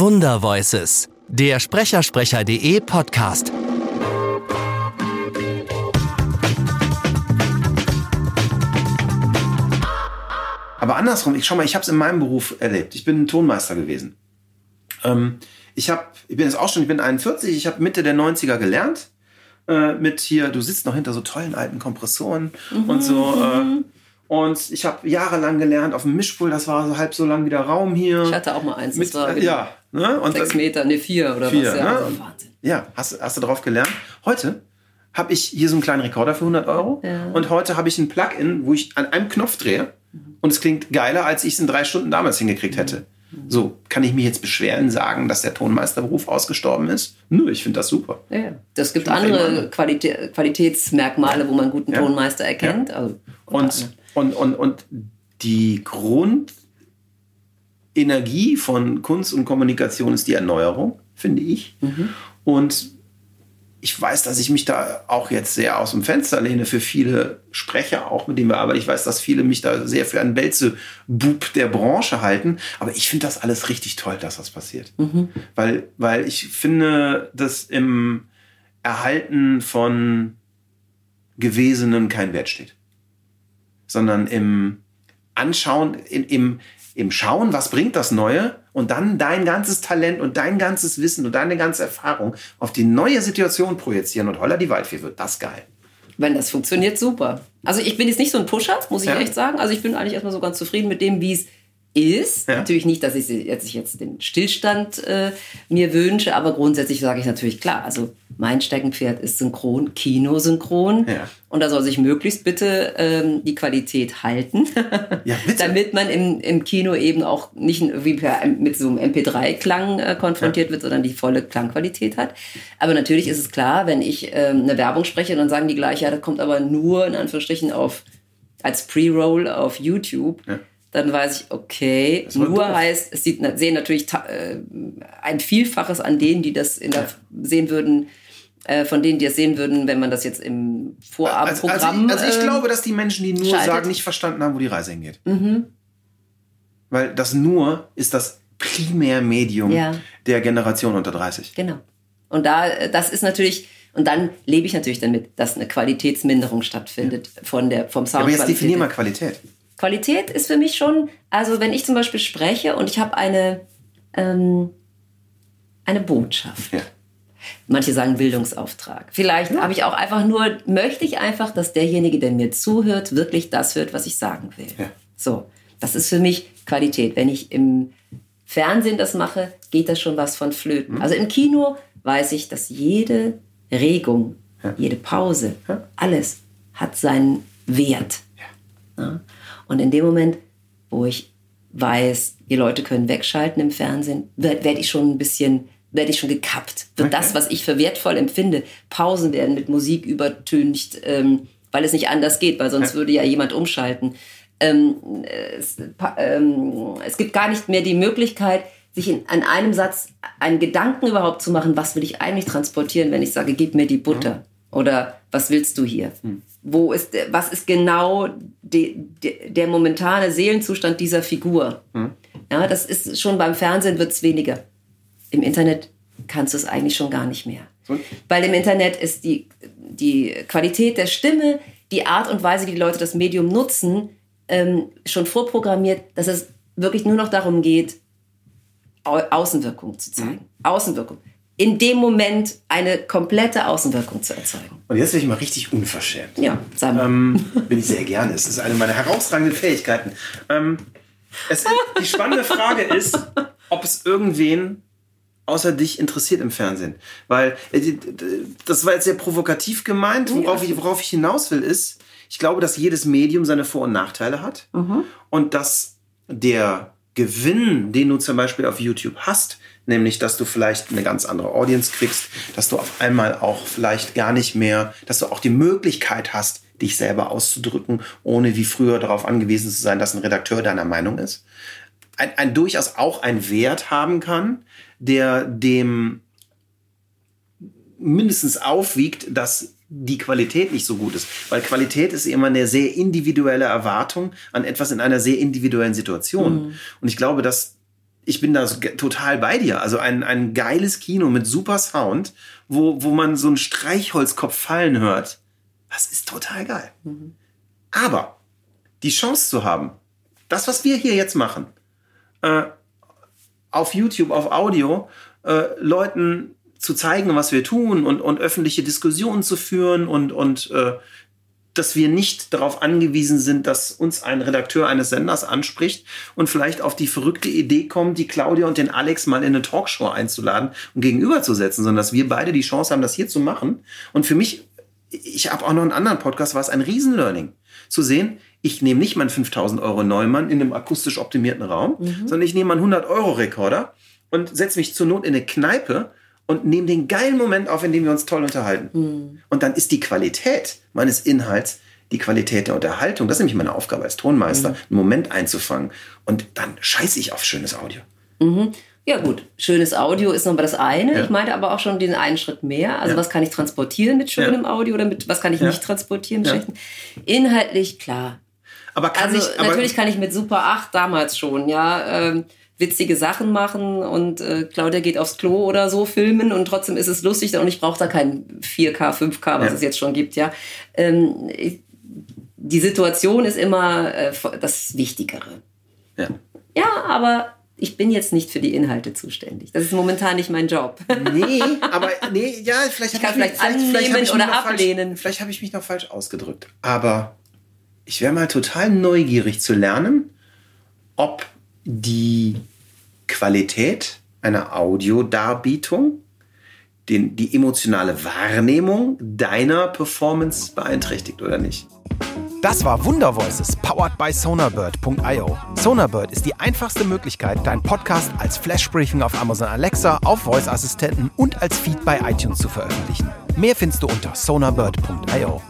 Wundervoices, der Sprechersprecher.de Podcast. Aber andersrum, ich schau mal, ich habe es in meinem Beruf erlebt. Ich bin ein Tonmeister gewesen. Ähm, ich habe, ich bin jetzt auch schon, ich bin 41, ich habe Mitte der 90er gelernt. Äh, mit hier, du sitzt noch hinter so tollen alten Kompressoren mhm, und so. Äh, und ich habe jahrelang gelernt auf dem Mischpult, das war so halb so lang wie der Raum hier. Ich hatte auch mal eins, mit, war ja, ne? und sechs Meter, ne vier oder vier, was, ja, ne? also Wahnsinn. Ja, hast, hast du drauf gelernt. Heute habe ich hier so einen kleinen Rekorder für 100 Euro ja. und heute habe ich ein Plugin, wo ich an einem Knopf drehe und es klingt geiler, als ich es in drei Stunden damals hingekriegt hätte. So, kann ich mich jetzt beschweren, sagen, dass der Tonmeisterberuf ausgestorben ist? Nö, ich finde das super. Ja, das gibt andere Qualitä Qualitätsmerkmale, wo man einen guten ja. Tonmeister erkennt. Ja. Also, und, und, und, und die Grundenergie von Kunst und Kommunikation ist die Erneuerung, finde ich. Mhm. Und ich weiß, dass ich mich da auch jetzt sehr aus dem Fenster lehne für viele Sprecher, auch mit denen wir arbeiten. Ich weiß, dass viele mich da sehr für einen Belzebub der Branche halten. Aber ich finde das alles richtig toll, dass das passiert. Mhm. Weil, weil ich finde, dass im Erhalten von Gewesenen kein Wert steht. Sondern im Anschauen, in, im, im Schauen, was bringt das Neue und dann dein ganzes Talent und dein ganzes Wissen und deine ganze Erfahrung auf die neue Situation projizieren und holla die Waldfee wird das geil. Wenn das funktioniert, super. Also ich bin jetzt nicht so ein Pusher, muss ich ja. echt sagen. Also ich bin eigentlich erstmal so ganz zufrieden mit dem, wie es ist. Ja. Natürlich nicht, dass ich jetzt, jetzt den Stillstand äh, mir wünsche, aber grundsätzlich sage ich natürlich klar. Also mein Steckenpferd ist Synchron, Kinosynchron. Ja. Und da soll sich möglichst bitte ähm, die Qualität halten, ja, damit man im, im Kino eben auch nicht wie per, mit so einem MP3-Klang äh, konfrontiert wird, sondern die volle Klangqualität hat. Aber natürlich ist es klar, wenn ich ähm, eine Werbung spreche, dann sagen die gleich, ja, das kommt aber nur in Anführungsstrichen auf als Pre-Roll auf YouTube. Ja dann weiß ich, okay, nur doof. heißt, es sieht, sehen natürlich äh, ein Vielfaches an denen, die das in der, sehen würden, äh, von denen, die es sehen würden, wenn man das jetzt im Vorabendprogramm. Also, also, ich, also ich glaube, dass die Menschen, die nur schaltet. sagen, nicht verstanden haben, wo die Reise hingeht. Mhm. Weil das nur ist das Primärmedium ja. der Generation unter 30. Genau. Und da, das ist natürlich, und dann lebe ich natürlich damit, dass eine Qualitätsminderung stattfindet ja. von der, vom Sound. Aber jetzt definier mal Qualität. Qualität ist für mich schon, also wenn ich zum Beispiel spreche und ich habe eine, ähm, eine Botschaft. Ja. Manche sagen Bildungsauftrag. Vielleicht ja. habe ich auch einfach nur, möchte ich einfach, dass derjenige, der mir zuhört, wirklich das hört, was ich sagen will. Ja. So, das ist für mich Qualität. Wenn ich im Fernsehen das mache, geht das schon was von flöten. Mhm. Also im Kino weiß ich, dass jede Regung, ja. jede Pause, alles hat seinen Wert. Ja. Und in dem Moment, wo ich weiß, die Leute können wegschalten im Fernsehen, werde werd ich schon ein bisschen, werde ich schon gekappt. Wird okay. das, was ich für wertvoll empfinde, Pausen werden mit Musik übertüncht, ähm, weil es nicht anders geht, weil sonst ja. würde ja jemand umschalten. Ähm, es, ähm, es, gibt gar nicht mehr die Möglichkeit, sich in, an einem Satz einen Gedanken überhaupt zu machen, was will ich eigentlich transportieren, wenn ich sage, gib mir die Butter. Oder was willst du hier? Hm. Wo ist, was ist genau de, de, der momentane Seelenzustand dieser Figur? Hm. Ja, das ist schon beim Fernsehen wird es weniger. Im Internet kannst du es eigentlich schon gar nicht mehr. Hm. Weil im Internet ist die, die Qualität der Stimme, die Art und Weise, wie die Leute das Medium nutzen, ähm, schon vorprogrammiert, dass es wirklich nur noch darum geht, Außenwirkung zu zeigen. Mhm. Außenwirkung in dem Moment eine komplette Außenwirkung zu erzeugen. Und jetzt bin ich mal richtig unverschämt. Ja, sag mal. Ähm, bin ich sehr gerne. Es ist eine meiner herausragenden Fähigkeiten. Ähm, es, die spannende Frage ist, ob es irgendwen außer dich interessiert im Fernsehen. Weil äh, das war jetzt sehr provokativ gemeint. Worauf, ich, worauf ich hinaus will, ist, ich glaube, dass jedes Medium seine Vor- und Nachteile hat. Mhm. Und dass der Gewinn, den du zum Beispiel auf YouTube hast, nämlich dass du vielleicht eine ganz andere Audience kriegst, dass du auf einmal auch vielleicht gar nicht mehr, dass du auch die Möglichkeit hast, dich selber auszudrücken, ohne wie früher darauf angewiesen zu sein, dass ein Redakteur deiner Meinung ist. Ein, ein durchaus auch ein Wert haben kann, der dem mindestens aufwiegt, dass die Qualität nicht so gut ist. Weil Qualität ist immer eine sehr individuelle Erwartung an etwas in einer sehr individuellen Situation. Mhm. Und ich glaube, dass ich bin da total bei dir. Also ein, ein geiles Kino mit super Sound, wo, wo man so einen Streichholzkopf fallen hört. Das ist total geil. Aber die Chance zu haben, das, was wir hier jetzt machen, äh, auf YouTube, auf Audio, äh, Leuten zu zeigen, was wir tun und, und öffentliche Diskussionen zu führen und, und äh, dass wir nicht darauf angewiesen sind, dass uns ein Redakteur eines Senders anspricht und vielleicht auf die verrückte Idee kommt, die Claudia und den Alex mal in eine Talkshow einzuladen und gegenüberzusetzen, sondern dass wir beide die Chance haben, das hier zu machen. Und für mich, ich habe auch noch einen anderen Podcast, war es ein Riesenlearning. Zu sehen, ich nehme nicht meinen 5000 Euro Neumann in einem akustisch optimierten Raum, sondern ich nehme meinen 100 Euro Rekorder und setze mich zur Not in eine Kneipe und nehme den geilen Moment auf, in dem wir uns toll unterhalten. Und dann ist die Qualität meines Inhalts die Qualität der Unterhaltung. Das ist nämlich meine Aufgabe als Tonmeister, einen Moment einzufangen. Und dann scheiße ich auf schönes Audio. Ja gut, schönes Audio ist nochmal das eine. Ja. Ich meinte aber auch schon den einen Schritt mehr. Also Ja. was kann ich transportieren mit schönem Ja. Audio oder mit was kann ich nicht transportieren mit schlechten? Inhaltlich klar. Aber kann Also ich, aber, natürlich kann ich mit Super 8 damals schon, ja, ähm, witzige Sachen machen und äh, Claudia geht aufs Klo oder so filmen und trotzdem ist es lustig und ich brauche da kein 4K, 5K, was Ja. es jetzt schon gibt, ja. Ähm, ich, die Situation ist immer äh, das Wichtigere. ja. Ja, aber ich bin jetzt nicht für die Inhalte zuständig. Das ist momentan nicht mein Job. Nee, aber nee, ja, vielleicht Ich hab kann mich- vielleicht annehmen hab ich oder ablehnen. Falsch, vielleicht habe ich mich noch falsch ausgedrückt. Aber ich wäre mal total neugierig zu lernen, ob die Qualität einer Audiodarbietung den, die emotionale Wahrnehmung deiner Performance beeinträchtigt oder nicht. Das war Wunder Voices, powered by Sonarbird.io. Sonarbird ist die einfachste Möglichkeit, deinen Podcast als Flashbriefing auf Amazon Alexa, auf Voice-Assistenten und als Feed bei iTunes zu veröffentlichen. Mehr findest du unter sonarbird.io.